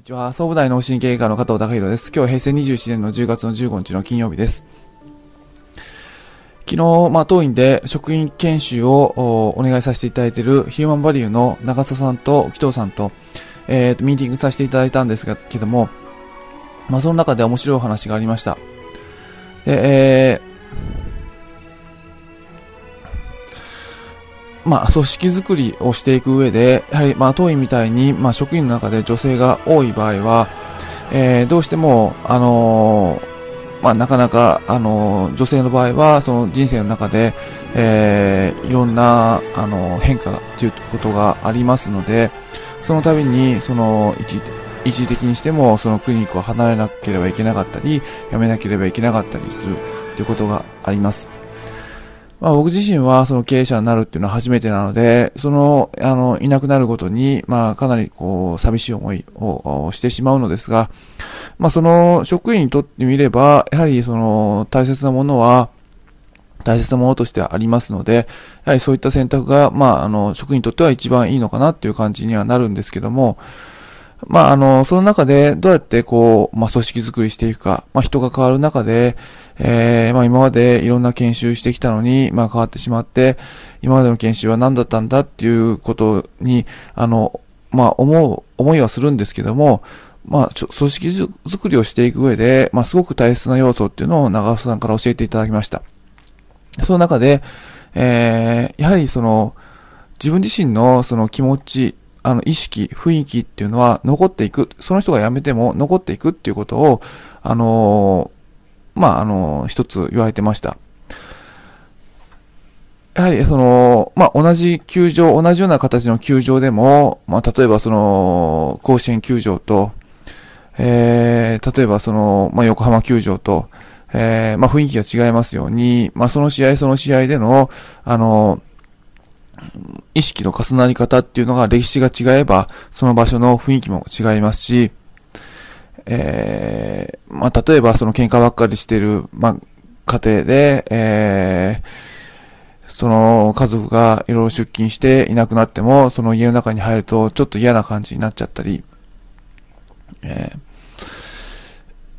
にちは。総務大脳神経外科の加藤隆弘です。今日は平成27年の10月の15日の金曜日です。昨日、まあ、当院で職員研修をお願いさせていただいているヒューマンバリューの長曽さんと紀藤さんと、えー、ミーティングさせていただいたんですけども、まあ、その中で面白いお話がありました。で、えーまあ、組織づくりをしていく上で、やはり、まあ、当院みたいに、まあ、職員の中で女性が多い場合は、えー、どうしても、あのー、まあ、なかなか、あのー、女性の場合は、その人生の中で、えー、いろんな、あの変化ということがありますので、その度に、その、一一時的にしても、そのクリニックを離れなければいけなかったり、辞めなければいけなかったりするということがあります。まあ僕自身はその経営者になるっていうのは初めてなので、その、あの、いなくなるごとに、まあかなりこう、寂しい思いをしてしまうのですが、まあその職員にとってみれば、やはりその大切なものは、大切なものとしてはありますので、やはりそういった選択が、まああの、職員にとっては一番いいのかなっていう感じにはなるんですけども、まあ、あの、その中でどうやってこう、まあ、組織づくりしていくか、まあ、人が変わる中で、えー、まあ、今までいろんな研修してきたのに、まあ、変わってしまって、今までの研修は何だったんだっていうことに、あの、まあ、思う、思いはするんですけども、まあ、組織づくりをしていく上で、まあ、すごく大切な要素っていうのを長尾さんから教えていただきました。その中で、えー、やはりその、自分自身のその気持ち、あの、意識、雰囲気っていうのは残っていく。その人が辞めても残っていくっていうことを、あのー、まあ、あのー、一つ言われてました。やはり、その、まあ、同じ球場、同じような形の球場でも、まあ、例えばその、甲子園球場と、えー、例えばその、まあ、横浜球場と、えー、まあ、雰囲気が違いますように、まあ、その試合その試合での、あの、意識の重なり方っていうのが歴史が違えば、その場所の雰囲気も違いますし、えー、まあ、例えばその喧嘩ばっかりしてる、まあ、家庭で、えー、その家族がいろいろ出勤していなくなっても、その家の中に入るとちょっと嫌な感じになっちゃったり、え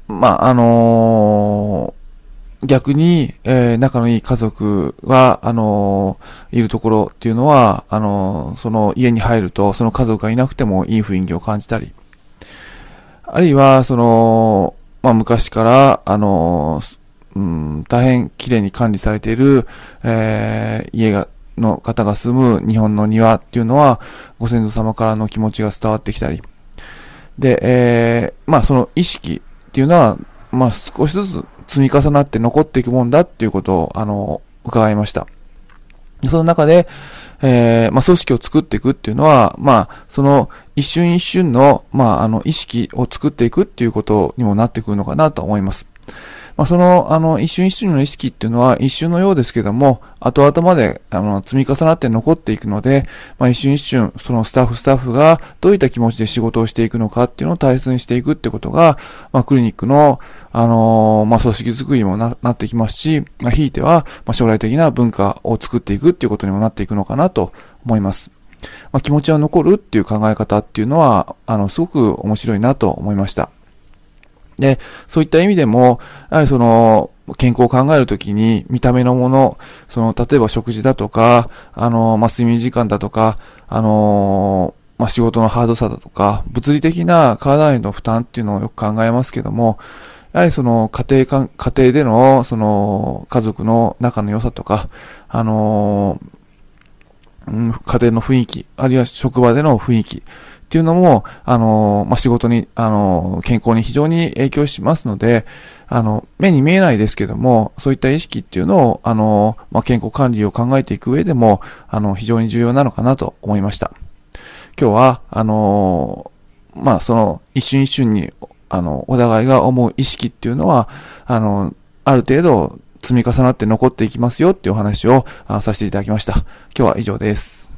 ー、まあ、あのー逆に、えー、仲のいい家族は、あのー、いるところっていうのは、あのー、その家に入ると、その家族がいなくてもいい雰囲気を感じたり、あるいは、その、まあ、昔から、あのうん、大変綺麗に管理されている、え家が、の方が住む日本の庭っていうのは、ご先祖様からの気持ちが伝わってきたり、で、えまあ、その意識っていうのは、まあ、少しずつ積み重なって残っていくもんだっていうことを、あの、伺いました。その中で、えー、まあ、組織を作っていくっていうのは、まあ、その一瞬一瞬の、まあ、あの、意識を作っていくっていうことにもなってくるのかなと思います。まあ、その、あの、一瞬一瞬の意識っていうのは一瞬のようですけども、後々まで、あの、積み重なって残っていくので、まあ、一瞬一瞬、そのスタッフスタッフがどういった気持ちで仕事をしていくのかっていうのを大切にしていくってことが、まあ、クリニックの、あのー、まあ、組織づくりもな、なってきますし、まあ、ひいては、まあ、将来的な文化を作っていくっていうことにもなっていくのかなと思います。まあ、気持ちは残るっていう考え方っていうのは、あの、すごく面白いなと思いました。で、そういった意味でも、やはりその、健康を考えるときに、見た目のもの、その、例えば食事だとか、あの、まあ、睡眠時間だとか、あの、まあ、仕事のハードさだとか、物理的な体への負担っていうのをよく考えますけども、やはりその家庭か、家庭での、その家族の仲の良さとか、あのうん、家庭の雰囲気、あるいは職場での雰囲気っていうのも、あの、まあ、仕事に、あの、健康に非常に影響しますので、あの、目に見えないですけども、そういった意識っていうのを、あの、まあ、健康管理を考えていく上でも、あの、非常に重要なのかなと思いました。今日は、あの、まあ、その、一瞬一瞬に、あの、お互いが思う意識っていうのは、あの、ある程度積み重なって残っていきますよっていうお話をさせていただきました。今日は以上です。